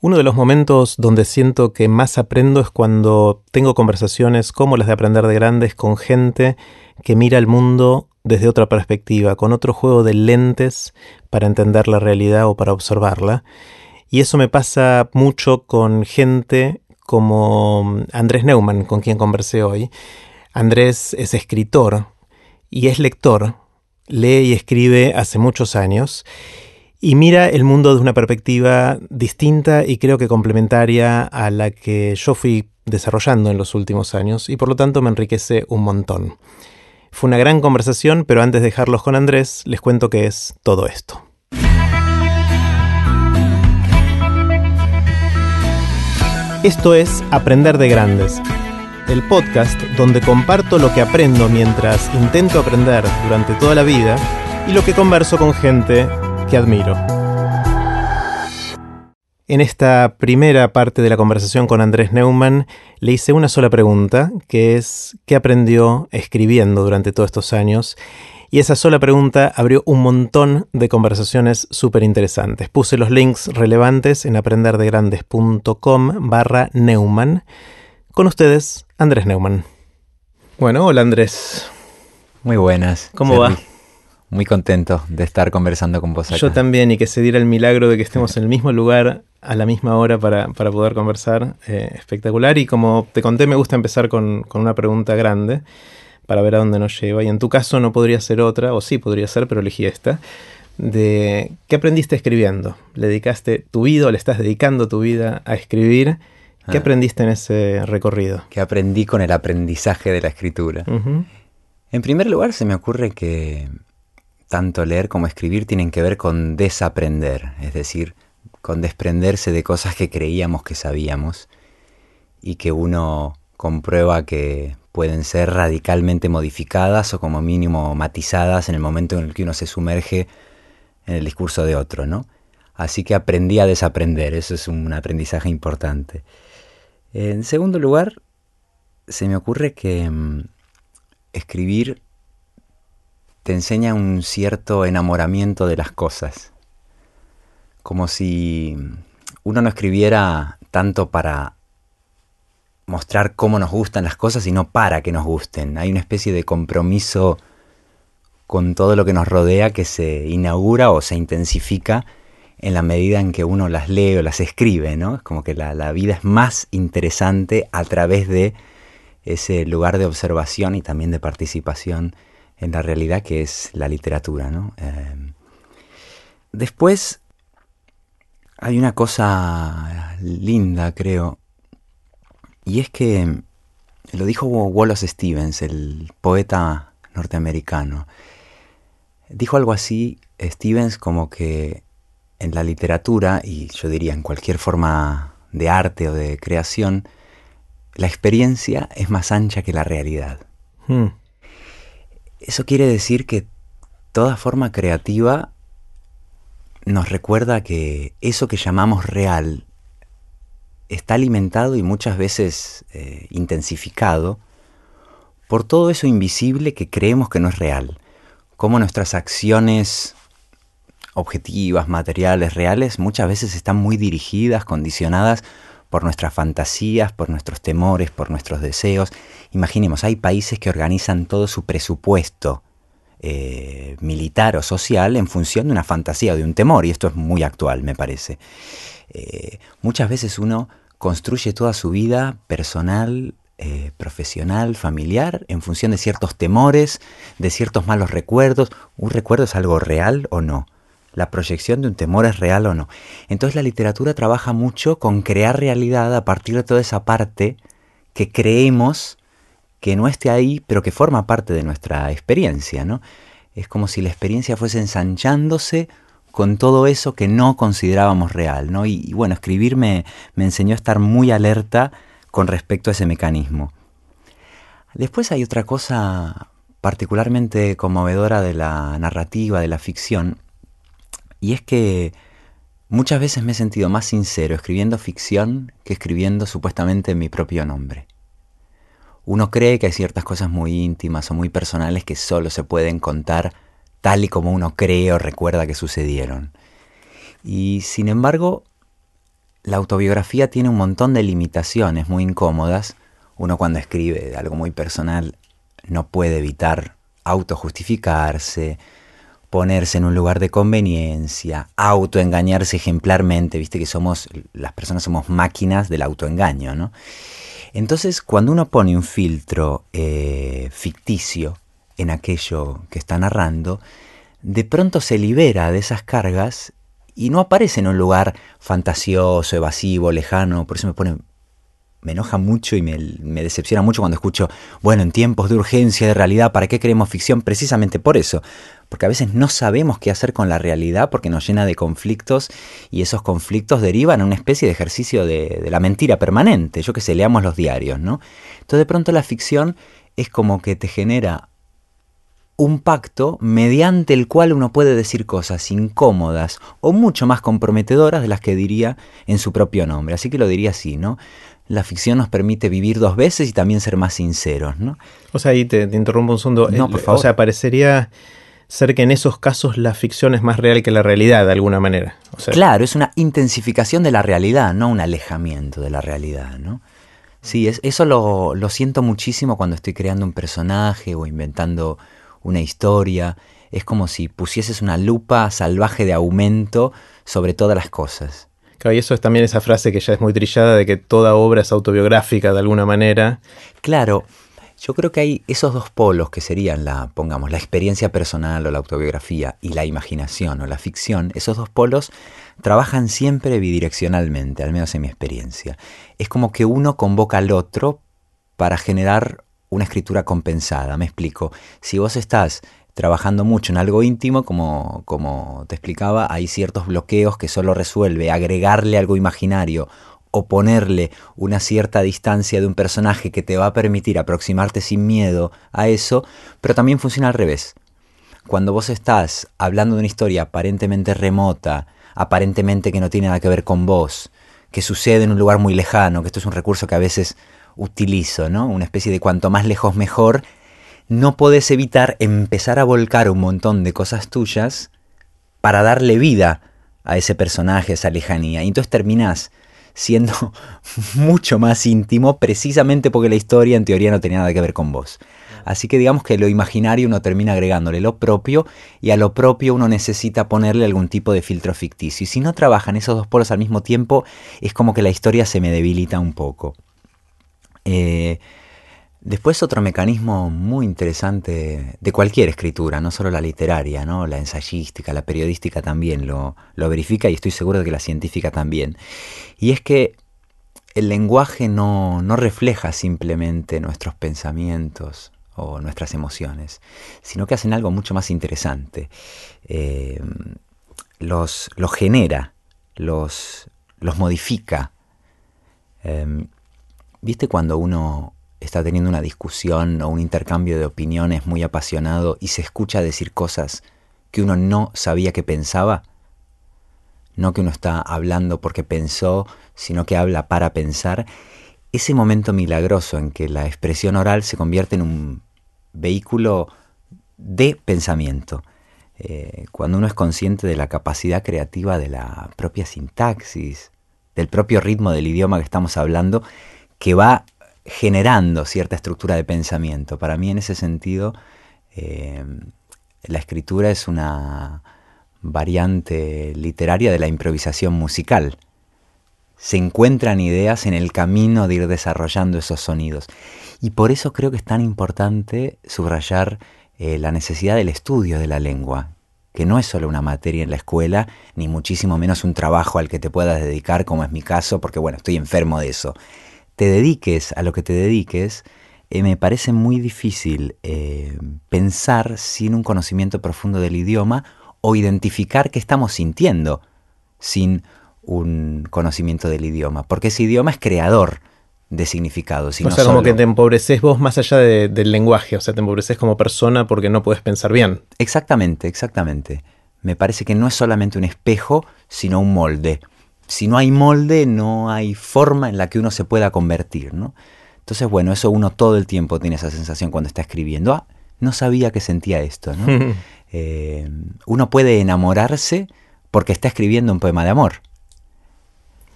Uno de los momentos donde siento que más aprendo es cuando tengo conversaciones como las de aprender de grandes con gente que mira el mundo desde otra perspectiva, con otro juego de lentes para entender la realidad o para observarla. Y eso me pasa mucho con gente como Andrés Neumann, con quien conversé hoy. Andrés es escritor y es lector, lee y escribe hace muchos años y mira el mundo de una perspectiva distinta y creo que complementaria a la que yo fui desarrollando en los últimos años y por lo tanto me enriquece un montón. Fue una gran conversación, pero antes de dejarlos con Andrés, les cuento qué es todo esto. Esto es Aprender de Grandes, el podcast donde comparto lo que aprendo mientras intento aprender durante toda la vida y lo que converso con gente que admiro. En esta primera parte de la conversación con Andrés Neumann le hice una sola pregunta, que es ¿qué aprendió escribiendo durante todos estos años? Y esa sola pregunta abrió un montón de conversaciones súper interesantes. Puse los links relevantes en aprenderdegrandes.com barra Neumann. Con ustedes, Andrés Neumann. Bueno, hola Andrés. Muy buenas. ¿Cómo va? Muy contento de estar conversando con vos acá. Yo también, y que se diera el milagro de que estemos en el mismo lugar a la misma hora para, poder conversar. Eh, espectacular. Y como te conté, me gusta empezar con, una pregunta grande para ver a dónde nos lleva. Y en tu caso no podría ser otra, o sí podría ser, pero elegí esta. De qué aprendiste escribiendo. ¿Le dedicaste tu vida o le estás dedicando tu vida a escribir? ¿Qué ah. aprendiste en ese recorrido? ¿Qué aprendí con el aprendizaje de la escritura? En primer lugar, se me ocurre que tanto leer como escribir tienen que ver con desaprender, es decir, con desprenderse de cosas que creíamos que sabíamos y que uno comprueba que pueden ser radicalmente modificadas o como mínimo matizadas en el momento en el que uno se sumerge en el discurso de otro, ¿no? Así que aprendí a desaprender, eso es un aprendizaje importante. En segundo lugar, se me ocurre que mm, escribir te enseña un cierto enamoramiento de las cosas. Como si uno no escribiera tanto para mostrar cómo nos gustan las cosas, sino para que nos gusten. Hay una especie de compromiso con todo lo que nos rodea que se inaugura o se intensifica en la medida en que uno las lee o las escribe, ¿no? Es como que la, la vida es más interesante a través de ese lugar de observación y también de participación en la realidad que es la literatura. ¿no? Em, después hay una cosa linda, creo, y es que lo dijo Wallace Stevens, el poeta norteamericano. Dijo algo así, Stevens, como que en la literatura, y yo diría en cualquier forma de arte o de creación, la experiencia es más ancha que la realidad. Hmm. Eso quiere decir que toda forma creativa nos recuerda que eso que llamamos real está alimentado y muchas veces eh, intensificado por todo eso invisible que creemos que no es real, como nuestras acciones objetivas, materiales, reales, muchas veces están muy dirigidas, condicionadas por nuestras fantasías, por nuestros temores, por nuestros deseos. Imaginemos, hay países que organizan todo su presupuesto eh, militar o social en función de una fantasía o de un temor, y esto es muy actual, me parece. Eh, muchas veces uno construye toda su vida personal, eh, profesional, familiar, en función de ciertos temores, de ciertos malos recuerdos. ¿Un recuerdo es algo real o no? La proyección de un temor es real o no. Entonces la literatura trabaja mucho con crear realidad a partir de toda esa parte que creemos que no esté ahí, pero que forma parte de nuestra experiencia, ¿no? Es como si la experiencia fuese ensanchándose con todo eso que no considerábamos real, ¿no? Y, bueno, escribir me, me enseñó a estar muy alerta con respecto a ese mecanismo. Después hay otra cosa particularmente conmovedora de la narrativa, de la ficción, y es que muchas veces me he sentido más sincero escribiendo ficción que escribiendo supuestamente mi propio nombre. Uno cree que hay ciertas cosas muy íntimas o muy personales que solo se pueden contar tal y como uno cree o recuerda que sucedieron. Y sin embargo, la autobiografía tiene un montón de limitaciones muy incómodas. Uno cuando escribe algo muy personal no puede evitar autojustificarse, ponerse en un lugar de conveniencia, autoengañarse ejemplarmente, viste que somos, las personas somos máquinas del autoengaño, ¿no? Entonces, cuando uno pone un filtro eh, ficticio en aquello que está narrando, de pronto se libera de esas cargas y no aparece en un lugar fantasioso, evasivo, lejano. Por eso me pone. Me enoja mucho y me, me, decepciona mucho cuando escucho, bueno, en tiempos de urgencia, de realidad, ¿para qué queremos ficción? Precisamente por eso. Porque a veces no sabemos qué hacer con la realidad porque nos llena de conflictos y esos conflictos derivan a una especie de ejercicio de, de la mentira permanente. Yo que sé, leamos los diarios, ¿no? Entonces de pronto la ficción es como que te genera un pacto mediante el cual uno puede decir cosas incómodas o mucho más comprometedoras de las que diría en su propio nombre. Así que lo diría así, ¿no? La ficción nos permite vivir dos veces y también ser más sinceros, ¿no? O sea, ahí te, interrumpo un segundo. No, por favor. O sea, parecería ser que en esos casos la ficción es más real que la realidad, de alguna manera. claro, es una intensificación de la realidad, no un alejamiento de la realidad, ¿no? Sí, es, eso lo, lo siento muchísimo cuando estoy creando un personaje o inventando una historia, es como si pusieses una lupa salvaje de aumento sobre todas las cosas. Claro, y eso es también esa frase que ya es muy trillada de que toda obra es autobiográfica de alguna manera. Claro, yo creo que hay esos dos polos que serían la, pongamos, la experiencia personal o la autobiografía y la imaginación o la ficción, esos dos polos trabajan siempre bidireccionalmente, al menos en mi experiencia. Es como que uno convoca al otro para generar una escritura compensada. Me explico. Si vos estás trabajando mucho en algo íntimo, como, como te explicaba, hay ciertos bloqueos que solo resuelve agregarle algo imaginario o ponerle una cierta distancia de un personaje que te va a permitir aproximarte sin miedo a eso, pero también funciona al revés. Cuando vos estás hablando de una historia aparentemente remota, aparentemente que no tiene nada que ver con vos, que sucede en un lugar muy lejano, que esto es un recurso que a veces utilizo, ¿no? Una especie de cuanto más lejos mejor, no podés evitar empezar a volcar un montón de cosas tuyas para darle vida a ese personaje, a esa lejanía. Y entonces terminás siendo mucho más íntimo precisamente porque la historia en teoría no tenía nada que ver con vos. Así que digamos que lo imaginario uno termina agregándole lo propio y a lo propio uno necesita ponerle algún tipo de filtro ficticio. Y si no trabajan esos dos polos al mismo tiempo, es como que la historia se me debilita un poco. Eh, después otro mecanismo muy interesante de cualquier escritura, no solo la literaria, ¿no? la ensayística, la periodística también lo, lo verifica y estoy seguro de que la científica también. Y es que el lenguaje no, no refleja simplemente nuestros pensamientos o nuestras emociones, sino que hacen algo mucho más interesante. Eh, los, los, genera, los, los modifica. Eh, ¿Viste cuando uno está teniendo una discusión o un intercambio de opiniones muy apasionado y se escucha decir cosas que uno no sabía que pensaba? No que uno está hablando porque pensó, sino que habla para pensar. Ese momento milagroso en que la expresión oral se convierte en un vehículo de pensamiento. Eh, cuando uno es consciente de la capacidad creativa de la propia sintaxis, del propio ritmo del idioma que estamos hablando, que va generando cierta estructura de pensamiento. Para mí en ese sentido, eh, la escritura es una variante literaria de la improvisación musical. Se encuentran ideas en el camino de ir desarrollando esos sonidos. Y por eso creo que es tan importante subrayar eh, la necesidad del estudio de la lengua, que no es solo una materia en la escuela, ni muchísimo menos un trabajo al que te puedas dedicar, como es mi caso, porque bueno, estoy enfermo de eso te dediques a lo que te dediques, eh, me parece muy difícil eh, pensar sin un conocimiento profundo del idioma o identificar qué estamos sintiendo sin un conocimiento del idioma, porque ese idioma es creador de significados. o sea, como que te empobreces vos más allá del lenguaje, o sea, te empobreces como persona porque no puedes pensar bien. Exactamente, exactamente. Me parece que no es solamente un espejo, sino un molde si no hay molde, no hay forma en la que uno se pueda convertir, ¿no? Entonces, bueno, eso uno todo el tiempo tiene esa sensación cuando está escribiendo. Ah, no sabía que sentía esto, ¿no? Eh, uno puede enamorarse porque está escribiendo un poema de amor.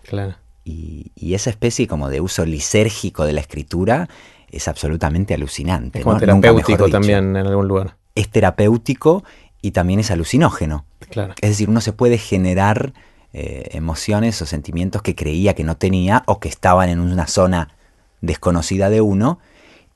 Claro. Y, esa especie como de uso lisérgico de la escritura es absolutamente alucinante. Es terapéutico también en algún lugar. Es terapéutico y también es alucinógeno. Claro. Es decir, uno se puede generar eh, emociones o sentimientos que creía que no tenía o que estaban en una zona desconocida de uno.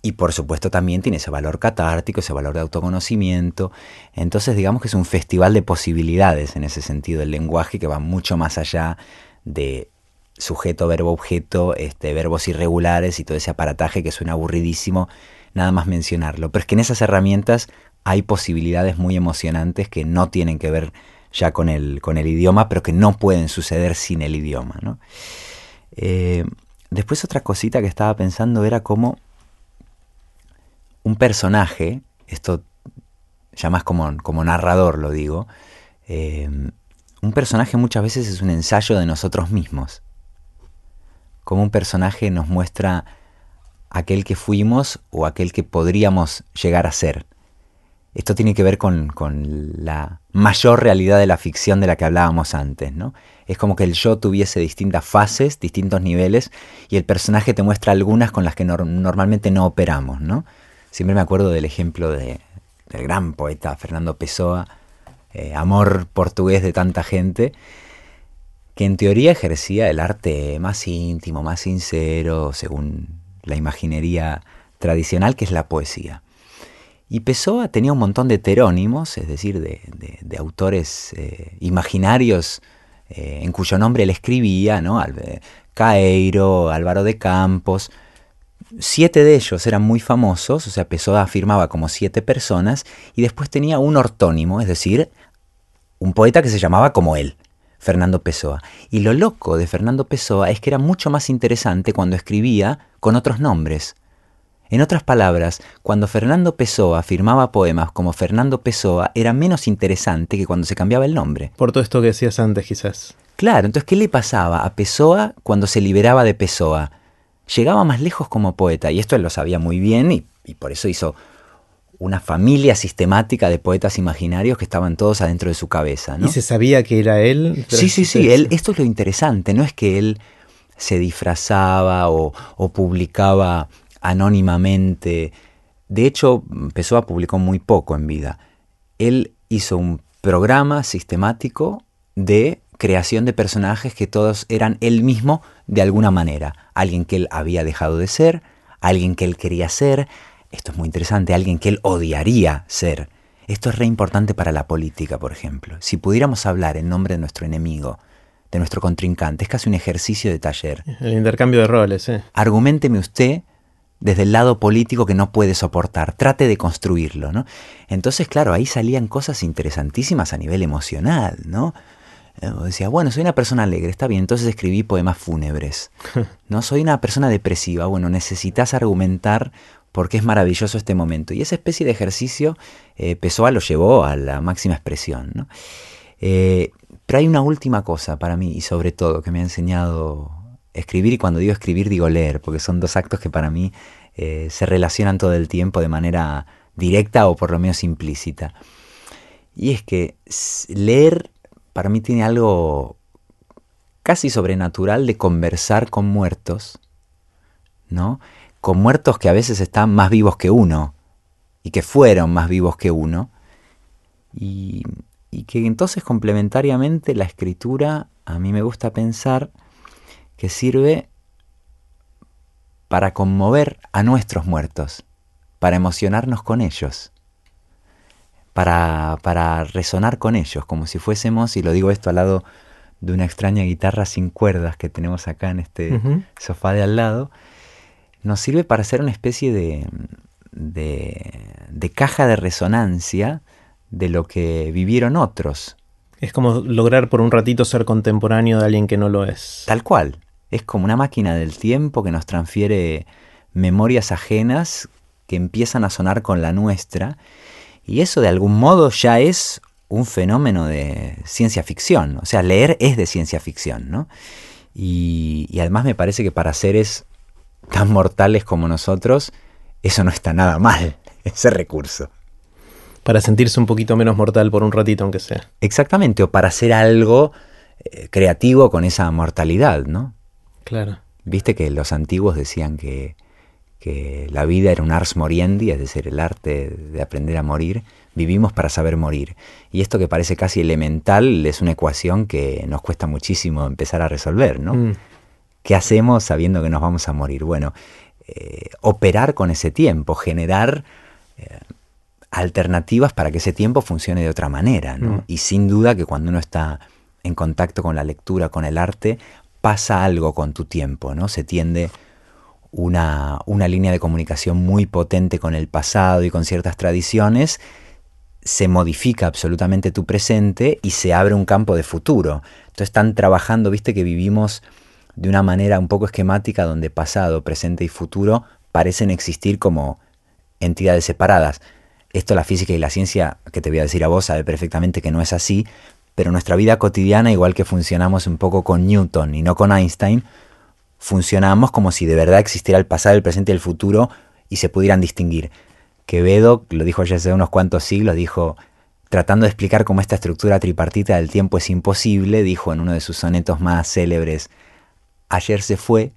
Y por supuesto también tiene ese valor catártico, ese valor de autoconocimiento. Entonces digamos que es un festival de posibilidades en ese sentido el lenguaje que va mucho más allá de sujeto, verbo, objeto, este, verbos irregulares y todo ese aparataje que suena aburridísimo nada más mencionarlo. Pero es que en esas herramientas hay posibilidades muy emocionantes que no tienen que ver ya con el, con el idioma, pero que no pueden suceder sin el idioma. ¿no? Eh, después otra cosita que estaba pensando era como un personaje, esto ya más como, como narrador lo digo, eh, un personaje muchas veces es un ensayo de nosotros mismos. Como un personaje nos muestra aquel que fuimos o aquel que podríamos llegar a ser. Esto tiene que ver con, la mayor realidad de la ficción de la que hablábamos antes, ¿no? Es como que el yo tuviese distintas fases, distintos niveles, y el personaje te muestra algunas con las que normalmente no operamos, ¿no? Siempre me acuerdo del ejemplo de, del gran poeta Fernando Pessoa, eh, amor portugués de tanta gente, que en teoría ejercía el arte más íntimo, más sincero, según la imaginería tradicional, que es la poesía. Y Pessoa tenía un montón de heterónimos, es decir, de, autores eh, imaginarios eh, en cuyo nombre él escribía, ¿no? Caeiro, Álvaro de Campos. Siete de ellos eran muy famosos, o sea, Pessoa afirmaba como siete personas, y después tenía un ortónimo, es decir, un poeta que se llamaba como él, Fernando Pessoa. Y lo loco de Fernando Pessoa es que era mucho más interesante cuando escribía con otros nombres. En otras palabras, cuando Fernando Pessoa firmaba poemas como Fernando Pessoa, era menos interesante que cuando se cambiaba el nombre. Por todo esto que decías antes, quizás. Claro, entonces, ¿qué le pasaba a Pessoa cuando se liberaba de Pessoa? Llegaba más lejos como poeta, y esto él lo sabía muy bien, y, por eso hizo una familia sistemática de poetas imaginarios que estaban todos adentro de su cabeza. ¿no? ¿Y se sabía que era él? Sí, sí, sí, él, esto es lo interesante, no es que él se disfrazaba o, o publicaba anónimamente. De hecho, Pessoa publicó muy poco en vida. Él hizo un programa sistemático de creación de personajes que todos eran él mismo de alguna manera. Alguien que él había dejado de ser, alguien que él quería ser, esto es muy interesante, alguien que él odiaría ser. Esto es re importante para la política, por ejemplo. Si pudiéramos hablar en nombre de nuestro enemigo, de nuestro contrincante, es casi un ejercicio de taller. El intercambio de roles, ¿eh? Argumenteme usted desde el lado político que no puede soportar, trate de construirlo, ¿no? Entonces, claro, ahí salían cosas interesantísimas a nivel emocional, ¿no? Eh, decía, bueno, soy una persona alegre, está bien, entonces escribí poemas fúnebres. No soy una persona depresiva, bueno, necesitas argumentar por qué es maravilloso este momento. Y esa especie de ejercicio eh, Pessoa lo llevó a la máxima expresión. ¿no? Eh, pero hay una última cosa para mí, y sobre todo, que me ha enseñado escribir y cuando digo escribir digo leer, porque son dos actos que para mí eh, se relacionan todo el tiempo de manera directa o por lo menos implícita. Y es que leer para mí tiene algo casi sobrenatural de conversar con muertos, ¿no? Con muertos que a veces están más vivos que uno y que fueron más vivos que uno. Y, y que entonces complementariamente la escritura, a mí me gusta pensar, que sirve para conmover a nuestros muertos, para emocionarnos con ellos, para, para resonar con ellos, como si fuésemos, y lo digo esto al lado de una extraña guitarra sin cuerdas que tenemos acá en este sofá de al lado, nos sirve para hacer una especie de, de, de, caja de resonancia de lo que vivieron otros. Es como lograr por un ratito ser contemporáneo de alguien que no lo es. Tal cual, es como una máquina del tiempo que nos transfiere memorias ajenas que empiezan a sonar con la nuestra. Y eso de algún modo ya es un fenómeno de ciencia ficción. O sea, leer es de ciencia ficción, ¿no? Y, además me parece que para seres tan mortales como nosotros, eso no está nada mal, ese recurso. Para sentirse un poquito menos mortal por un ratito, aunque sea. Exactamente, o para hacer algo eh, creativo con esa mortalidad, ¿no? Claro. Viste que los antiguos decían que, que la vida era un ars moriendi, es decir, el arte de aprender a morir. Vivimos para saber morir. Y esto que parece casi elemental es una ecuación que nos cuesta muchísimo empezar a resolver, ¿no? Mm. ¿Qué hacemos sabiendo que nos vamos a morir? Bueno, eh, operar con ese tiempo, generar eh, alternativas para que ese tiempo funcione de otra manera. ¿no? Mm. Y sin duda que cuando uno está en contacto con la lectura, con el arte, pasa algo con tu tiempo, ¿no? Se tiende una, una línea de comunicación muy potente con el pasado y con ciertas tradiciones, se modifica absolutamente tu presente y se abre un campo de futuro. Entonces están trabajando, viste que vivimos de una manera un poco esquemática donde pasado, presente y futuro parecen existir como entidades separadas. Esto la física y la ciencia, que te voy a decir a vos, sabe perfectamente que no es así, pero nuestra vida cotidiana, igual que funcionamos un poco con Newton y no con Einstein, funcionamos como si de verdad existiera el pasado, el presente y el futuro y se pudieran distinguir. Quevedo, lo dijo ya hace unos cuantos siglos, dijo, tratando de explicar cómo esta estructura tripartita del tiempo es imposible, dijo en uno de sus sonetos más célebres, ayer se fue,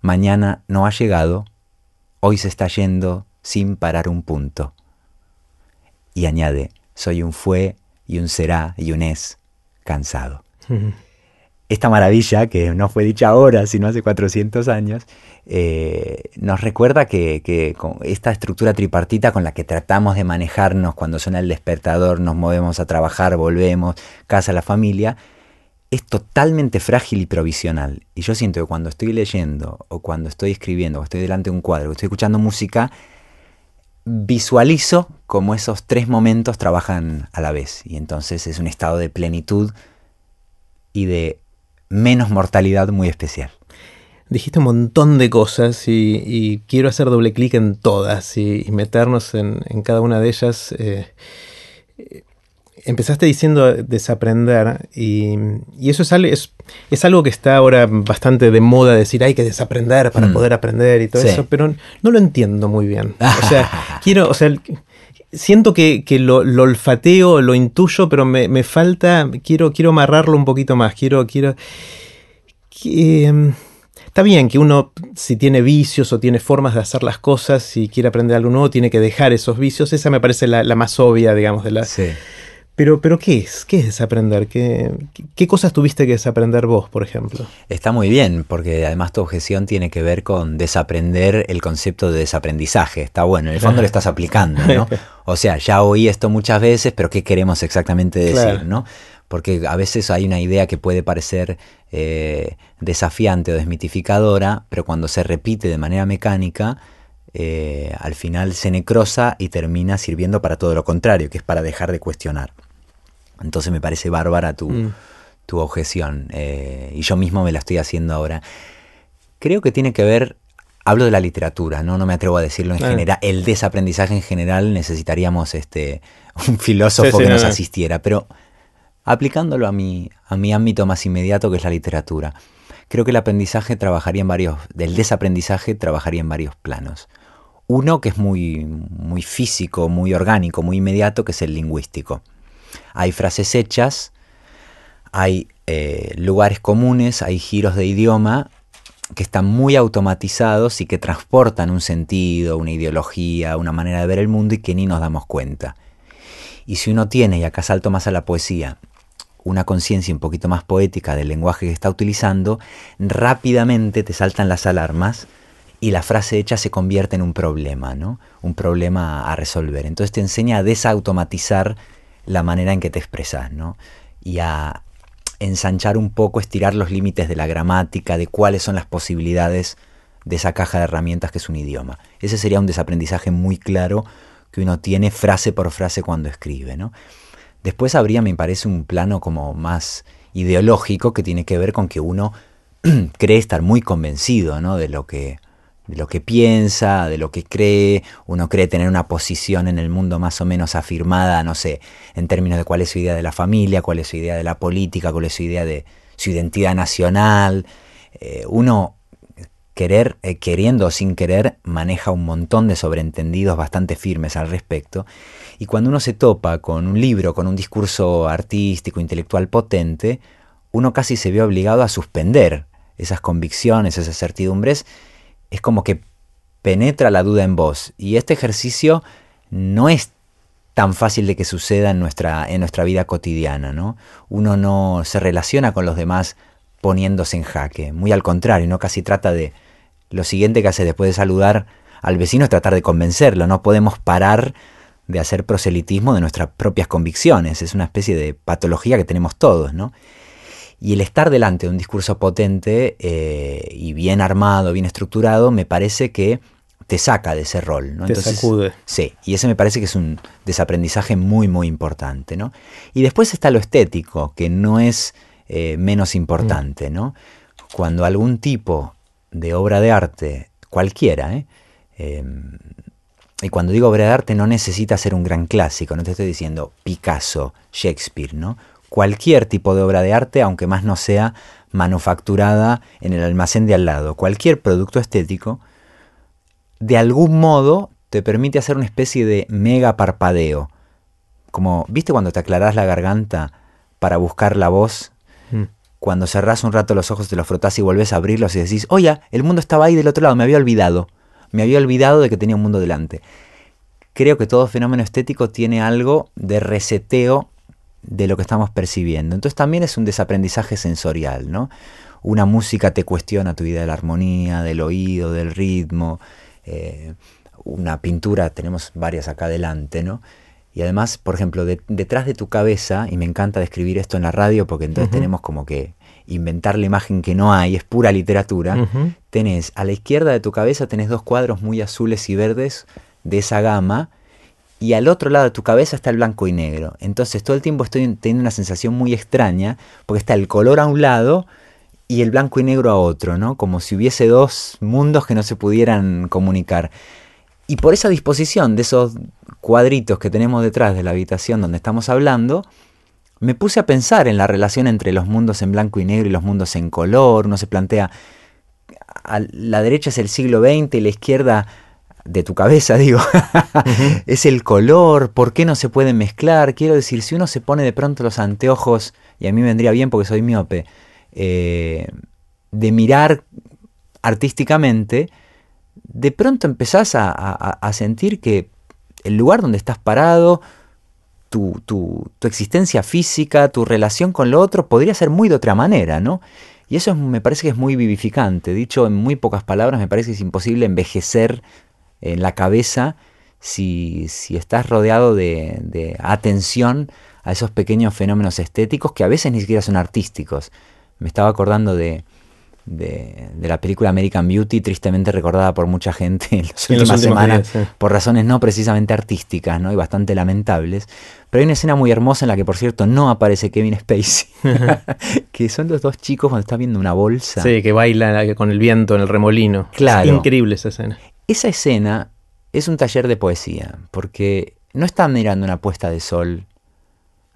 mañana no ha llegado, hoy se está yendo sin parar un punto. Y añade, soy un fue y un será y un es cansado. Esta maravilla, que no fue dicha ahora, sino hace 400 años, eh, nos recuerda que, que, con esta estructura tripartita con la que tratamos de manejarnos cuando suena el despertador, nos movemos a trabajar, volvemos, casa, la familia, es totalmente frágil y provisional. Y yo siento que cuando estoy leyendo, o cuando estoy escribiendo, o estoy delante de un cuadro, o estoy escuchando música, visualizo cómo esos tres momentos trabajan a la vez. Y entonces es un estado de plenitud y de menos mortalidad muy especial. Dijiste un montón de cosas y, quiero hacer doble clic en todas y, meternos en, cada una de ellas. Eh, empezaste diciendo desaprender y, eso es, es, es, algo que está ahora bastante de moda decir hay que desaprender para mm. poder aprender y todo eso, pero no lo entiendo muy bien. O sea, quiero, o sea, siento que, lo, olfateo, lo intuyo, pero me, falta, quiero, quiero amarrarlo un poquito más, quiero, quiero... Em, está bien que uno, si tiene vicios o tiene formas de hacer las cosas, si quiere aprender algo nuevo, tiene que dejar esos vicios. Esa me parece la, más obvia, digamos, de la... Pero, pero ¿qué es? ¿Qué es desaprender? ¿Qué, ¿Qué cosas tuviste que desaprender vos, por ejemplo? Está muy bien, porque además tu objeción tiene que ver con desaprender el concepto de desaprendizaje. Está bueno, en el fondo lo estás aplicando, ¿no? O sea, ya oí esto muchas veces, pero ¿qué queremos exactamente decir, no? Porque a veces hay una idea que puede parecer eh, desafiante o desmitificadora, pero cuando se repite de manera mecánica, eh, al final se necrosa y termina sirviendo para todo lo contrario, que es para dejar de cuestionar. Entonces me parece bárbara tu, mm. objeción eh, y yo mismo me la estoy haciendo ahora. Creo que tiene que ver, hablo de la literatura, no, no me atrevo a decirlo en general, el desaprendizaje en general necesitaríamos este, un filósofo que nos asistiera, pero aplicándolo a mi, a mi ámbito más inmediato que es la literatura. Creo que el aprendizaje trabajaría en varios, del desaprendizaje trabajaría en varios planos. Uno que es muy, muy físico, muy orgánico, muy inmediato, que es el lingüístico. Hay frases hechas, hay eh, lugares comunes, hay giros de idioma que están muy automatizados y que transportan un sentido, una ideología, una manera de ver el mundo y que ni nos damos cuenta. Y si uno tiene, y acá salto más a la poesía, una conciencia un poquito más poética del lenguaje que está utilizando, rápidamente te saltan las alarmas y la frase hecha se convierte en un problema, ¿no? Un problema a resolver. Entonces te enseña a desautomatizar la manera en que te expresas, ¿no? Y a ensanchar un poco, estirar los límites de la gramática, de cuáles son las posibilidades de esa caja de herramientas que es un idioma. Ese sería un desaprendizaje muy claro que uno tiene frase por frase cuando escribe, ¿no? Después habría, me parece, un plano como más ideológico que tiene que ver con que uno cree estar muy convencido, ¿no? De lo que de lo que piensa, de lo que cree, uno cree tener una posición en el mundo más o menos afirmada, no sé, en términos de cuál es su idea de la familia, cuál es su idea de la política, cuál es su idea de su identidad nacional. Eh, uno querer, eh, queriendo o sin querer, maneja un montón de sobreentendidos bastante firmes al respecto. Y cuando uno se topa con un libro, con un discurso artístico, intelectual potente, uno casi se ve obligado a suspender esas convicciones, esas certidumbres, es como que penetra la duda en vos. Y este ejercicio no es tan fácil de que suceda en nuestra, en nuestra vida cotidiana, ¿no? Uno no se relaciona con los demás poniéndose en jaque. Muy al contrario, no casi trata de lo siguiente que hace después de saludar al vecino es tratar de convencerlo. No podemos parar de hacer proselitismo de nuestras propias convicciones. Es una especie de patología que tenemos todos, ¿no? Y el estar delante de un discurso potente eh, y bien armado, bien estructurado, me parece que te saca de ese rol. ¿no? Te sacude. Sí, y ese me parece que es un desaprendizaje muy, muy importante. ¿no? Y después está lo estético, que no es eh, menos importante. ¿no? Cuando algún tipo de obra de arte, cualquiera, ¿eh? em, y cuando digo obra de arte no necesita ser un gran clásico, no te estoy diciendo Picasso, Shakespeare, ¿no? Cualquier tipo de obra de arte, aunque más no sea manufacturada en el almacén de al lado, cualquier producto estético, de algún modo te permite hacer una especie de mega parpadeo. Como, ¿viste cuando te aclarás la garganta para buscar la voz? Mm. Cuando cerrás un rato los ojos, te los frotás y volvés a abrirlos y decís, oye, el mundo estaba ahí del otro lado, me había olvidado. Me había olvidado de que tenía un mundo delante. Creo que todo fenómeno estético tiene algo de reseteo de lo que estamos percibiendo. Entonces también es un desaprendizaje sensorial, ¿no? Una música te cuestiona tu idea de la armonía, del oído, del ritmo. Eh, una pintura, tenemos varias acá adelante, ¿no? Y además, por ejemplo, detrás de tu cabeza, y me encanta describir esto en la radio porque entonces tenemos como que inventar la imagen que no hay, es pura literatura, tenés a la izquierda de tu cabeza tenés dos cuadros muy azules y verdes de esa gama, y al otro lado de tu cabeza está el blanco y negro. Entonces todo el tiempo estoy teniendo una sensación muy extraña, porque está el color a un lado y el blanco y negro a otro, ¿no? Como si hubiese dos mundos que no se pudieran comunicar. Y por esa disposición de esos cuadritos que tenemos detrás de la habitación donde estamos hablando, me puse a pensar en la relación entre los mundos en blanco y negro y los mundos en color. Uno se plantea, a la derecha es el siglo XX y la izquierda de tu cabeza, digo, es el color, ¿por qué no se pueden mezclar? Quiero decir, si uno se pone de pronto los anteojos, y a mí me vendría bien porque soy miope, eh, de mirar artísticamente, de pronto empezás a sentir que el lugar donde estás parado, tu, tu, tu, existencia física, tu relación con lo otro, podría ser muy de otra manera, ¿no? Y eso me parece que es muy vivificante. Dicho en muy pocas palabras, me parece que es imposible envejecer en la cabeza si, si estás rodeado de, de atención a esos pequeños fenómenos estéticos que a veces ni siquiera son artísticos. Me estaba acordando de, de, la película American Beauty, tristemente recordada por mucha gente en las últimas semanas, por razones no precisamente artísticas ¿no? y bastante lamentables. Pero hay una escena muy hermosa en la que, por cierto, no aparece Kevin Spacey, que son los dos chicos cuando está viendo una bolsa. Sí, que baila con el viento en el remolino. Claro. Es increíble esa escena. Esa escena es un taller de poesía, porque no están mirando una puesta de sol,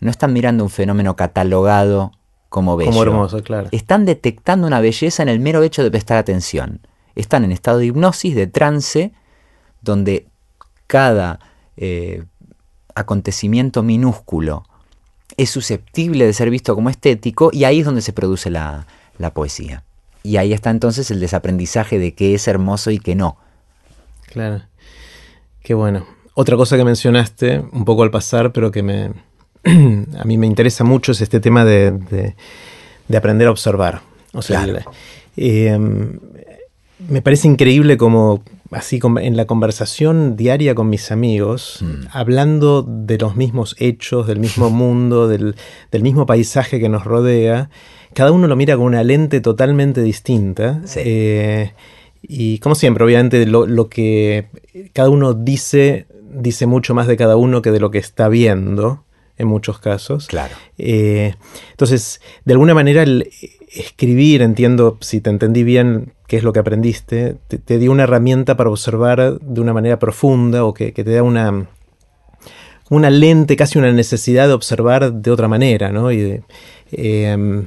no están mirando un fenómeno catalogado como bello. Como hermoso, claro. Están detectando una belleza en el mero hecho de prestar atención. Están en estado de hipnosis, de trance, donde cada eh, acontecimiento minúsculo es susceptible de ser visto como estético y ahí es donde se produce la, la poesía. Y ahí está entonces el desaprendizaje de qué es hermoso y qué no. Claro. Qué bueno. Otra cosa que mencionaste un poco al pasar, pero que me, a mí me interesa mucho es este tema de, aprender a observar. O sea, em, me parece increíble como así en la conversación diaria con mis amigos, mm. hablando de los mismos hechos, del mismo mundo, del, mismo paisaje que nos rodea, cada uno lo mira con una lente totalmente distinta. Eh, y como siempre, obviamente lo, lo, que cada uno dice, dice mucho más de cada uno que de lo que está viendo en muchos casos. Claro. Eh, entonces, de alguna manera, el escribir, entiendo, si te entendí bien qué es lo que aprendiste, te, dio una herramienta para observar de una manera profunda o que, te da una, una lente, casi una necesidad de observar de otra manera, ¿no? Y em,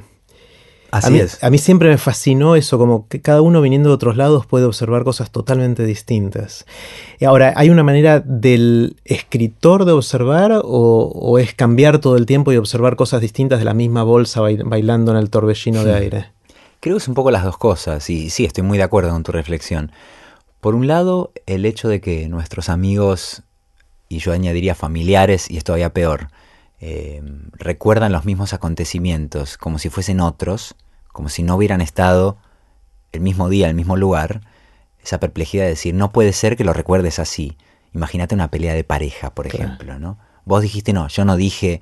Así a mí, es. A mí siempre me fascinó eso, como que cada uno viniendo de otros lados puede observar cosas totalmente distintas. Y ahora, ¿hay una manera del escritor de observar o, o, es cambiar todo el tiempo y observar cosas distintas de la misma bolsa bailando en el torbellino de aire? Creo que es un poco las dos cosas y sí, estoy muy de acuerdo con tu reflexión. Por un lado, el hecho de que nuestros amigos, y yo añadiría familiares, y es todavía peor, eh, recuerdan los mismos acontecimientos como si fuesen otros, como si no hubieran estado el mismo día, el mismo lugar, esa perplejidad de decir, no puede ser que lo recuerdes así. Imagínate una pelea de pareja, por ejemplo, ¿no? Vos dijiste, no, yo no dije,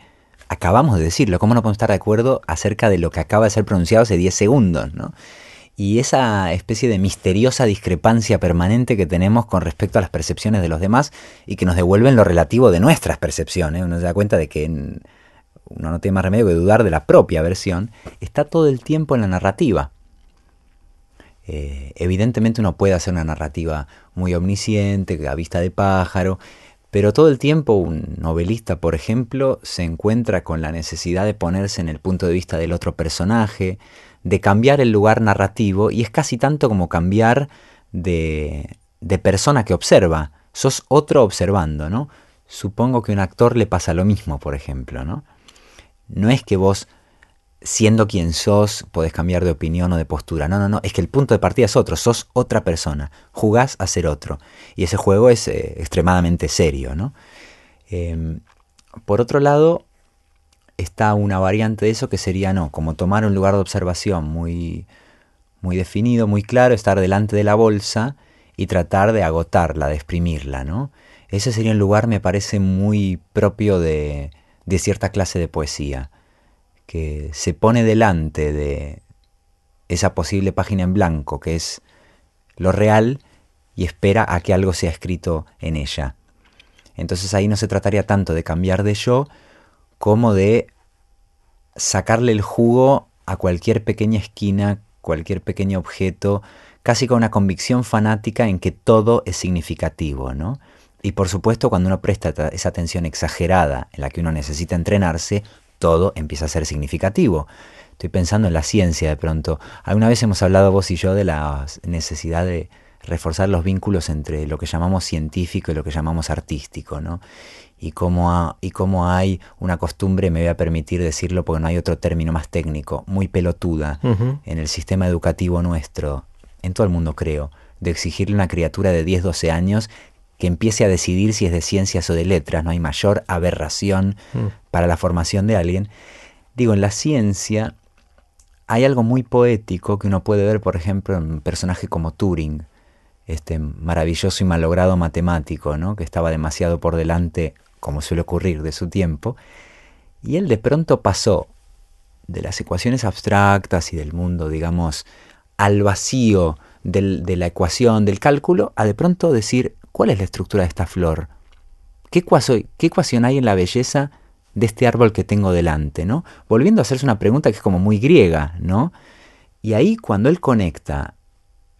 acabamos de decirlo, ¿cómo no podemos estar de acuerdo acerca de lo que acaba de ser pronunciado hace 10 segundos, ¿no? Y esa especie de misteriosa discrepancia permanente que tenemos con respecto a las percepciones de los demás y que nos devuelven lo relativo de nuestras percepciones. Uno se da cuenta de que uno no tiene más remedio que dudar de la propia versión, está todo el tiempo en la narrativa. Eh, evidentemente uno puede hacer una narrativa muy omnisciente, a vista de pájaro, pero todo el tiempo un novelista, por ejemplo, se encuentra con la necesidad de ponerse en el punto de vista del otro personaje, de cambiar el lugar narrativo y es casi tanto como cambiar de, de persona que observa. Sos otro observando, ¿no? Supongo que a un actor le pasa lo mismo, por ejemplo, ¿no? No es que vos, siendo quien sos, podés cambiar de opinión o de postura. No, no, no. Es que el punto de partida es otro. Sos otra persona. Jugás a ser otro. Y ese juego es eh, extremadamente serio, ¿no? Eh, por otro lado, está una variante de eso que sería no, como tomar un lugar de observación muy, muy definido, muy claro, estar delante de la bolsa y tratar de agotarla, de exprimirla, ¿no? Ese sería un lugar, me parece, muy propio de, de cierta clase de poesía, que se pone delante de esa posible página en blanco, que es lo real, y espera a que algo sea escrito en ella. Entonces ahí no se trataría tanto de cambiar de yo, como de sacarle el jugo a cualquier pequeña esquina, cualquier pequeño objeto, casi con una convicción fanática en que todo es significativo, ¿no? Y por supuesto, cuando uno presta esa atención exagerada en la que uno necesita entrenarse, todo empieza a ser significativo. Estoy pensando en la ciencia de pronto. Alguna vez hemos hablado vos y yo de la necesidad de reforzar los vínculos entre lo que llamamos científico y lo que llamamos artístico, ¿no? Y cómo, y cómo hay una costumbre, me voy a permitir decirlo porque no hay otro término más técnico, muy pelotuda en el sistema educativo nuestro, en todo el mundo creo, de exigirle a una criatura de 10, 12 años que empiece a decidir si es de ciencias o de letras, no hay mayor aberración mm. para la formación de alguien. Digo, en la ciencia hay algo muy poético que uno puede ver, por ejemplo, en un personaje como Turing, este maravilloso y malogrado matemático, ¿no? que estaba demasiado por delante como suele ocurrir de su tiempo, y él de pronto pasó de las ecuaciones abstractas y del mundo, digamos, al vacío de la ecuación, del cálculo, a de pronto decir, ¿cuál es la estructura de esta flor? ¿Qué, ¿Qué ecuación hay en la belleza de este árbol que tengo delante? ¿no? Volviendo a hacerse una pregunta que es como muy griega, ¿no? Y ahí cuando él conecta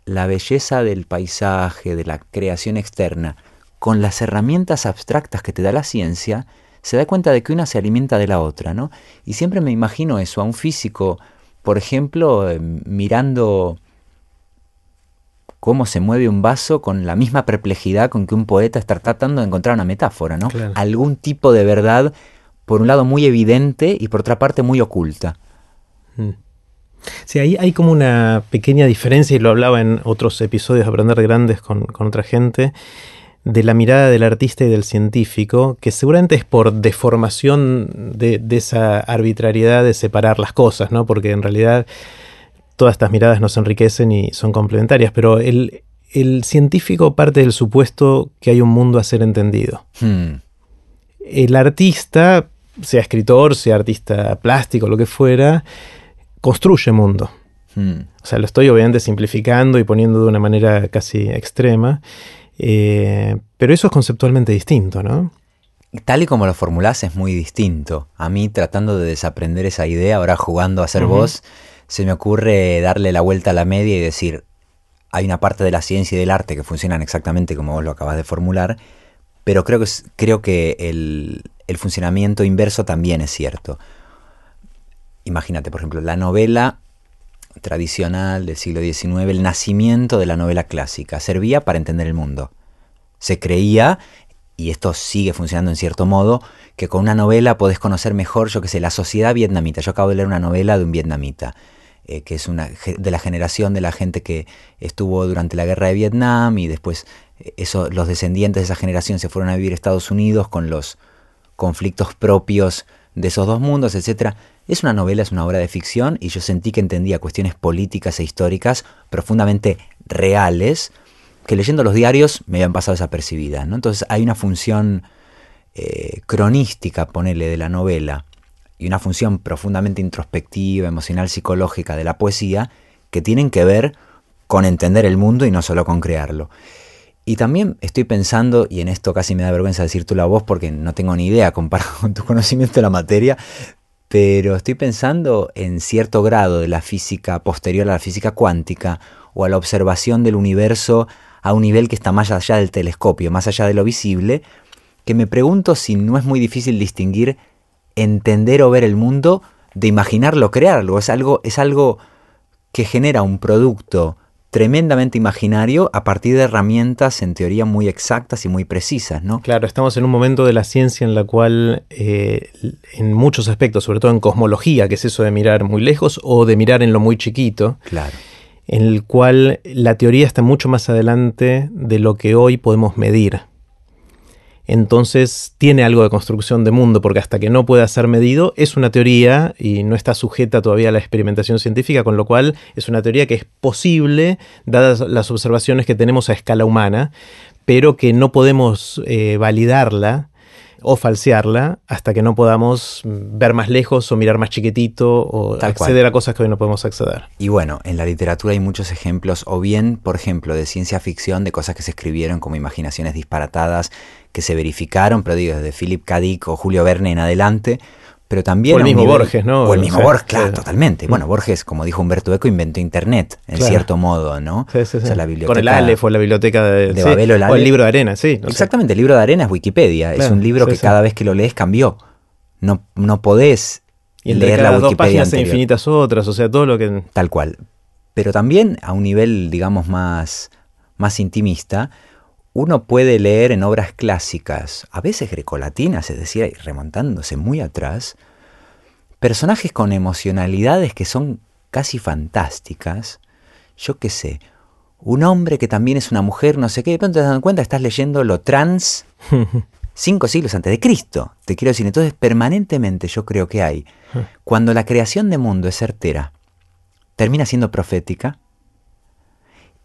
la belleza del paisaje, de la creación externa, con las herramientas abstractas que te da la ciencia, se da cuenta de que una se alimenta de la otra, ¿no? Y siempre me imagino eso, a un físico, por ejemplo, eh, mirando cómo se mueve un vaso con la misma perplejidad con que un poeta está tratando de encontrar una metáfora, ¿no? Algún tipo de verdad, por un lado muy evidente y por otra parte muy oculta. Mm. Sí, ahí hay como una pequeña diferencia, y lo hablaba en otros episodios de Aprender Grandes con, con otra gente, de la mirada del artista y del científico, que seguramente es por deformación de, esa arbitrariedad de separar las cosas, ¿no? Porque en realidad todas estas miradas nos enriquecen y son complementarias, pero el, científico parte del supuesto que hay un mundo a ser entendido. Hmm. El artista, sea escritor, sea artista plástico, lo que fuera, construye mundo. Hmm. O sea, lo estoy obviamente simplificando y poniendo de una manera casi extrema. Eh, pero eso es conceptualmente distinto, ¿no? Tal y como lo formulás es muy distinto. A mí tratando de desaprender esa idea, ahora jugando a ser vos, se me ocurre darle la vuelta a la media y decir, hay una parte de la ciencia y del arte que funcionan exactamente como vos lo acabas de formular, pero creo que, creo que el, el funcionamiento inverso también es cierto. Imagínate, por ejemplo, la novela tradicional del siglo XIX, el nacimiento de la novela clásica. Servía para entender el mundo. Se creía, y esto sigue funcionando en cierto modo, que con una novela podés conocer mejor, yo qué sé, la sociedad vietnamita. Yo acabo de leer una novela de un vietnamita, eh, que es una de la generación de la gente que estuvo durante la guerra de Vietnam y después eh, los descendientes de esa generación se fueron a vivir a Estados Unidos con los conflictos propios de esos dos mundos, etc. Es una novela, es una obra de ficción y yo sentí que entendía cuestiones políticas e históricas profundamente reales que leyendo los diarios me habían pasado desapercibidas. ¿no? Entonces hay una función eh, cronística, ponele, de la novela, y una función profundamente introspectiva, emocional, psicológica de la poesía, que tienen que ver con entender el mundo y no solo con crearlo. Y también estoy pensando, y en esto casi me da vergüenza decir tú la voz porque no tengo ni idea comparado con tu conocimiento de la materia, pero estoy pensando en cierto grado de la física posterior a la física cuántica o a la observación del universo a un nivel que está más allá del telescopio, más allá de lo visible, que me pregunto si no es muy difícil distinguir entender o ver el mundo de imaginarlo, crearlo. Es algo, es algo que genera un producto tremendamente imaginario a partir de herramientas en teoría muy exactas y muy precisas, ¿no? Claro, estamos en un momento de la ciencia en la cual eh, en muchos aspectos, sobre todo en cosmología, que es eso de mirar muy lejos o de mirar en lo muy chiquito, claro. en el cual la teoría está mucho más adelante de lo que hoy podemos medir entonces tiene algo de construcción de mundo, porque hasta que no pueda ser medido es una teoría y no está sujeta todavía a la experimentación científica, con lo cual es una teoría que es posible, dadas las observaciones que tenemos a escala humana, pero que no podemos eh, validarla o falsearla hasta que no podamos ver más lejos o mirar más chiquitito o acceder a cosas que hoy no podemos acceder. Y bueno, en la literatura hay muchos ejemplos, o bien, por ejemplo, de ciencia ficción, de cosas que se escribieron como imaginaciones disparatadas que se verificaron, pero digo, desde Philip K. Dick o Julio Verne en adelante, pero también... O el mismo Borges, ¿no? O el mismo Borges, claro, totalmente. Mm. Bueno, Borges, como dijo Humberto Eco, inventó Internet, en cierto modo, ¿no? Sí, sí, sí. la biblioteca Con el Aleph o la biblioteca de, de Babel o, el libro de arena, sí. Exactamente, el libro de arena es Wikipedia. es un libro que cada vez que lo lees cambió. No, no podés y leer la Wikipedia dos páginas infinitas otras, o sea, todo lo que... Tal cual. Pero también a un nivel, digamos, más, más intimista, uno puede leer en obras clásicas, a veces grecolatinas, es decir, remontándose muy atrás, personajes con emocionalidades que son casi fantásticas. Yo qué sé, un hombre que también es una mujer, no sé qué, de pronto te das cuenta, estás leyendo lo trans cinco siglos antes de Cristo. Te quiero decir, entonces permanentemente yo creo que hay, cuando la creación de mundo es certera, termina siendo profética,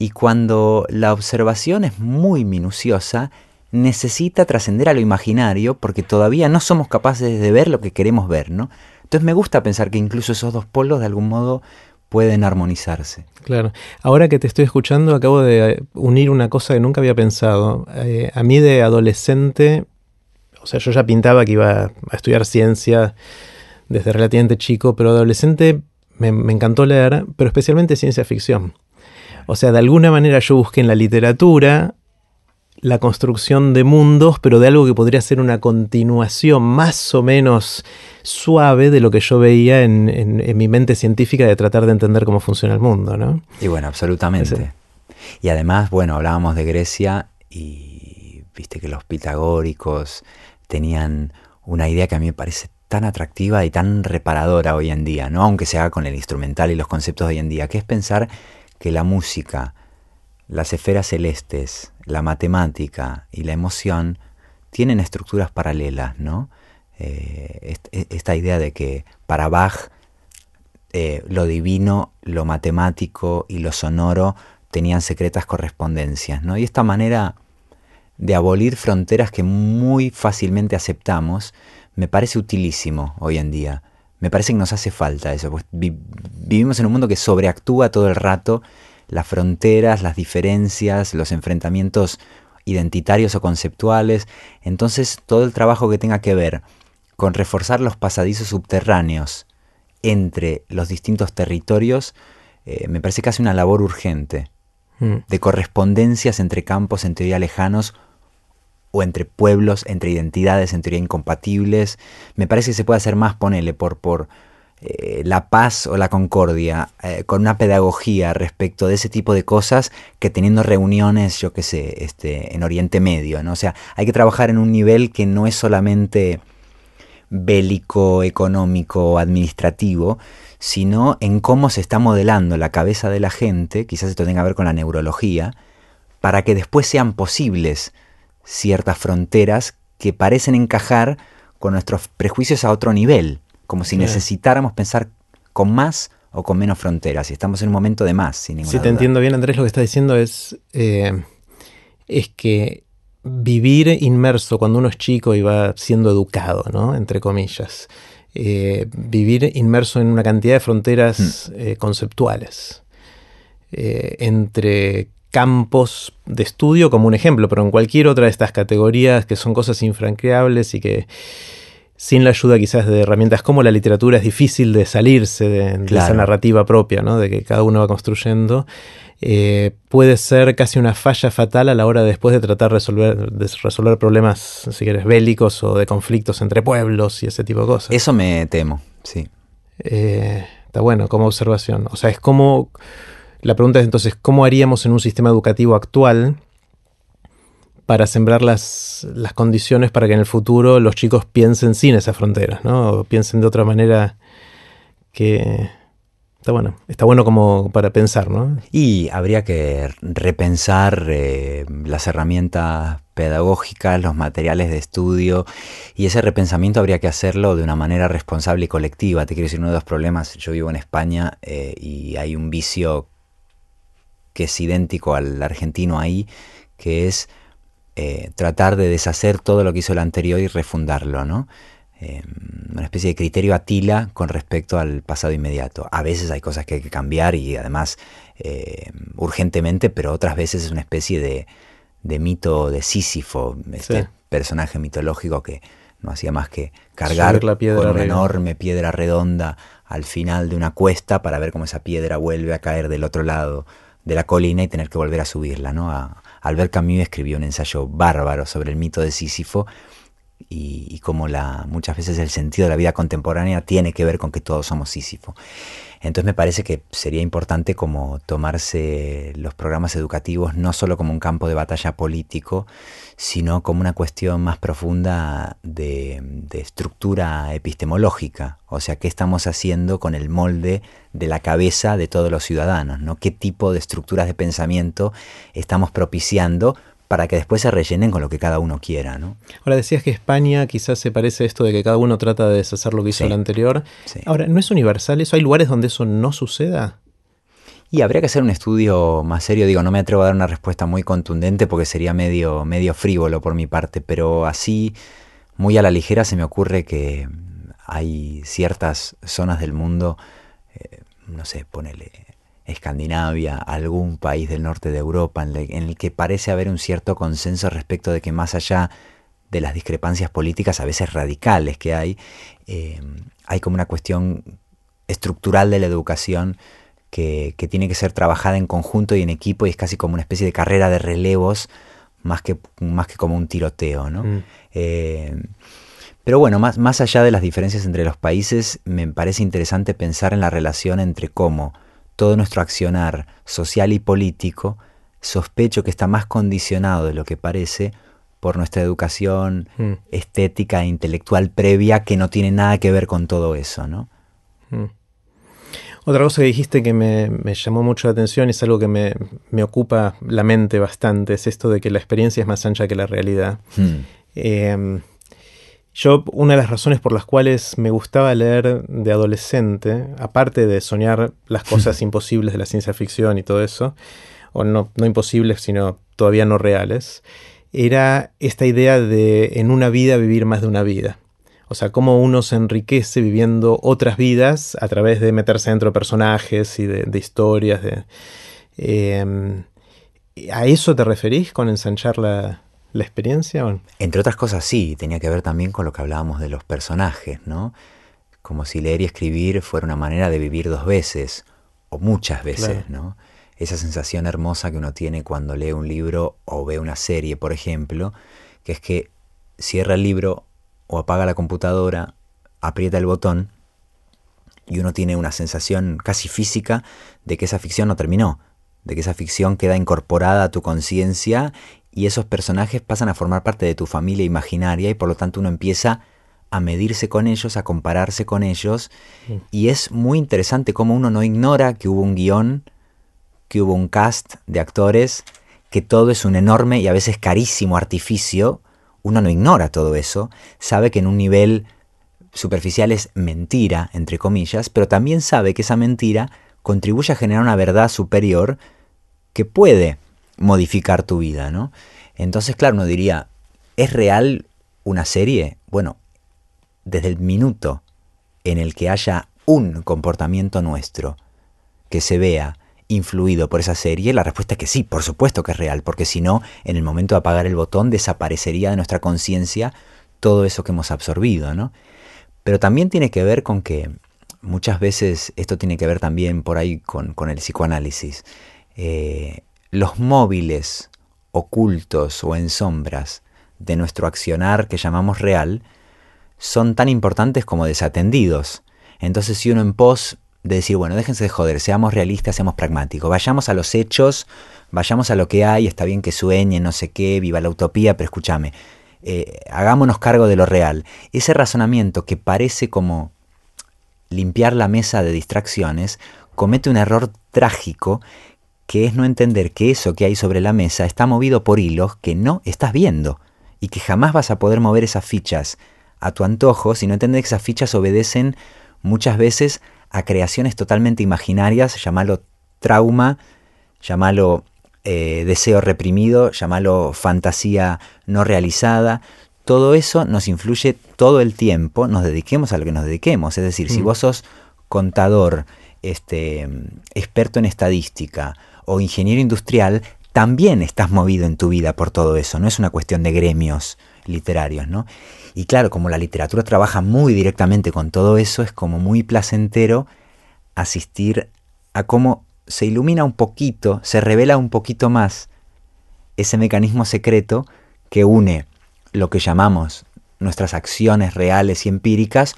y cuando la observación es muy minuciosa, necesita trascender a lo imaginario porque todavía no somos capaces de ver lo que queremos ver, ¿no? Entonces me gusta pensar que incluso esos dos polos de algún modo pueden armonizarse. Claro. Ahora que te estoy escuchando, acabo de unir una cosa que nunca había pensado. Eh, a mí de adolescente, o sea, yo ya pintaba que iba a estudiar ciencia desde relativamente chico, pero adolescente me, me encantó leer, pero especialmente ciencia ficción. O sea, de alguna manera yo busqué en la literatura la construcción de mundos, pero de algo que podría ser una continuación más o menos suave de lo que yo veía en, mi mente científica de tratar de entender cómo funciona el mundo, ¿no? Y bueno, absolutamente. Y además, bueno, hablábamos de Grecia y viste que los pitagóricos tenían una idea que a mí me parece tan atractiva y tan reparadora hoy en día, ¿no? Aunque se haga con el instrumental y los conceptos de hoy en día, que es pensar que la música, las esferas celestes, la matemática y la emoción tienen estructuras paralelas, ¿no? Eh, e, esta idea de que para Bach eh, lo divino, lo matemático y lo sonoro tenían secretas correspondencias, ¿no? Y esta manera de abolir fronteras que muy fácilmente aceptamos me parece utilísimo hoy en día. Me parece que nos hace falta eso, pues vivimos en un mundo que sobreactúa todo el rato las fronteras, las diferencias, los enfrentamientos identitarios o conceptuales. Entonces todo el trabajo que tenga que ver con reforzar los pasadizos subterráneos entre los distintos territorios, eh, me parece que hace una labor urgente mm. de correspondencias entre campos en teoría lejanos o entre pueblos, entre identidades en teoría incompatibles. Me parece que se puede hacer más, ponele, por, por eh, la paz o la concordia, eh, con una pedagogía respecto de ese tipo de cosas que teniendo reuniones, yo qué sé, este, en Oriente Medio, ¿no? O sea, hay que trabajar en un nivel que no es solamente bélico, económico, administrativo, sino en cómo se está modelando la cabeza de la gente, quizás esto tenga que ver con la neurología, para que después sean posibles ciertas fronteras que parecen encajar con nuestros prejuicios a otro nivel como si necesitáramos pensar con más o con menos fronteras. Y estamos en un momento de más, sin ninguna Si te entiendo bien, Andrés, lo que estás diciendo es, eh, es que vivir inmerso cuando uno es chico y va siendo educado, ¿no? Entre comillas. Eh, vivir inmerso en una cantidad de fronteras hmm. eh, conceptuales. entre campos de estudio como un ejemplo, pero en cualquier otra de estas categorías que son cosas infranqueables y que sin la ayuda quizás de herramientas como la literatura es difícil de salirse de, esa narrativa propia, ¿no? de que cada uno va construyendo. Eh, puede ser casi una falla fatal a la hora después de tratar de resolver, de resolver problemas, si quieres, bélicos o de conflictos entre pueblos y ese tipo de cosas. Eso me temo, sí. Eh, está bueno como observación. O sea, es como... La pregunta es entonces, ¿cómo haríamos en un sistema educativo actual para sembrar las, las, condiciones para que en el futuro los chicos piensen sin esas fronteras, ¿no? O piensen de otra manera que está bueno, está bueno como para pensar, ¿no? Y habría que repensar eh, las herramientas pedagógicas, los materiales de estudio, y ese repensamiento habría que hacerlo de una manera responsable y colectiva. Te quiero decir, uno de los problemas, yo vivo en España eh, y hay un vicio que es idéntico al argentino ahí, que es eh, tratar de deshacer todo lo que hizo el anterior y refundarlo, ¿no? Eh, una especie de criterio atila con respecto al pasado inmediato. A veces hay cosas que hay que cambiar y además eh, urgentemente, pero otras veces es una especie de, mito de Sísifo, este personaje mitológico que no hacía más que cargar con una enorme piedra redonda al final de una cuesta para ver cómo esa piedra vuelve a caer del otro lado de la colina y tener que volver a subirla, ¿no? Albert Camus escribió un ensayo bárbaro sobre el mito de Sísifo y, cómo la, muchas veces el sentido de la vida contemporánea tiene que ver con que todos somos Sísifo. Entonces me parece que sería importante como tomarse los programas educativos no solo como un campo de batalla político, sino como una cuestión más profunda de, estructura epistemológica. O sea, ¿qué estamos haciendo con el molde de la cabeza de todos los ciudadanos? ¿no? ¿Qué tipo de estructuras de pensamiento estamos propiciando para que después se rellenen con lo que cada uno quiera. ¿no? Ahora decías que España quizás se parece a esto de que cada uno trata de deshacer lo que hizo el anterior. Ahora, ¿no es universal eso? ¿Hay lugares donde eso no suceda? Y habría que hacer un estudio más serio. Digo, no me atrevo a dar una respuesta muy contundente porque sería medio, medio frívolo por mi parte, pero así, muy a la ligera, se me ocurre que hay ciertas zonas del mundo, eh, no sé, ponele Escandinavia, algún país del norte de Europa, en, el que parece haber un cierto consenso respecto de que más allá de las discrepancias políticas, a veces radicales que hay, eh, hay como una cuestión estructural de la educación que, tiene que ser trabajada en conjunto y en equipo y es casi como una especie de carrera de relevos más que, más que como un tiroteo. ¿no? Mm. Eh, pero bueno, más, más allá de las diferencias entre los países, me parece interesante pensar en la relación entre cómo todo nuestro accionar social y político sospecho que está más condicionado de lo que parece por nuestra educación mm. estética e intelectual previa que no tiene nada que ver con todo eso, ¿no? Mm. Otra cosa que dijiste que me, llamó mucho la atención y es algo que me, ocupa la mente bastante, es esto de que la experiencia es más ancha que la realidad. Hmm. Em, yo, una de las razones por las cuales me gustaba leer de adolescente, aparte de soñar las cosas imposibles de la ciencia ficción y todo eso, o no, no imposibles, sino todavía no reales, era esta idea de en una vida vivir más de una vida. O sea, cómo uno se enriquece viviendo otras vidas a través de meterse dentro de personajes y de, historias. De, em, ¿A eso te referís con ensanchar la, experiencia? Entre otras cosas, sí. Tenía que ver también con lo que hablábamos de los personajes, ¿no? Como si leer y escribir fuera una manera de vivir dos veces, o muchas veces, ¿no? Esa sensación hermosa que uno tiene cuando lee un libro o ve una serie, por ejemplo, que es que cierra el libro o apaga la computadora, aprieta el botón y uno tiene una sensación casi física de que esa ficción no terminó, de que esa ficción queda incorporada a tu conciencia y esos personajes pasan a formar parte de tu familia imaginaria y por lo tanto uno empieza a medirse con ellos, a compararse con ellos. Y es muy interesante cómo uno no ignora que hubo un guion, que hubo un cast de actores, que todo es un enorme y a veces carísimo artificio, uno no ignora todo eso, sabe que en un nivel superficial es mentira, entre comillas, pero también sabe que esa mentira contribuye a generar una verdad superior que puede modificar tu vida, ¿no? Entonces, claro, uno diría, ¿es real una serie? Bueno, desde el minuto en el que haya un comportamiento nuestro que se vea influido por esa serie, la respuesta es que sí, por supuesto que es real, porque si no, en el momento de apagar el botón desaparecería de nuestra conciencia todo eso que hemos absorbido, ¿no? Pero también tiene que ver con que muchas veces esto tiene que ver también por ahí con, el psicoanálisis. Eh, los móviles ocultos o en sombras de nuestro accionar que llamamos real son tan importantes como desatendidos. Entonces si uno en pos de decir, bueno, déjense de joder, seamos realistas, seamos pragmáticos, vayamos a los hechos, vayamos a lo que hay, está bien que sueñen, no sé qué, viva la utopía, pero escúchame, eh, hagámonos cargo de lo real. Ese razonamiento que parece como limpiar la mesa de distracciones, comete un error trágico que es no entender que eso que hay sobre la mesa está movido por hilos que no estás viendo y que jamás vas a poder mover esas fichas a tu antojo si no entiendes que esas fichas obedecen muchas veces a creaciones totalmente imaginarias, llamalo trauma, llamalo eh, deseo reprimido, llamalo fantasía no realizada. Todo eso nos influye todo el tiempo, nos dediquemos a lo que nos dediquemos. Es decir, si mm. vos sos contador, este, experto en estadística o ingeniero industrial, también estás movido en tu vida por todo eso. No es una cuestión de gremios literarios, ¿no? Y claro, como la literatura trabaja muy directamente con todo eso, es como muy placentero asistir a cómo se ilumina un poquito, se revela un poquito más ese mecanismo secreto que une lo que llamamos nuestras acciones reales y empíricas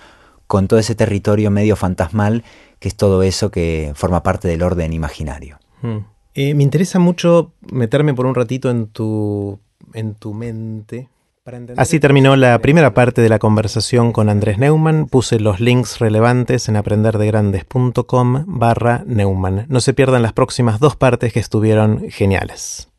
con todo ese territorio medio fantasmal que es todo eso que forma parte del orden imaginario. Hmm. Eh, me interesa mucho meterme por un ratito en tu, en tu mente. Así terminó la primera parte de la conversación con Andrés Neumann. Puse los links relevantes en aprenderdegrandes.com barra Neumann. No se pierdan las próximas dos partes que estuvieron geniales.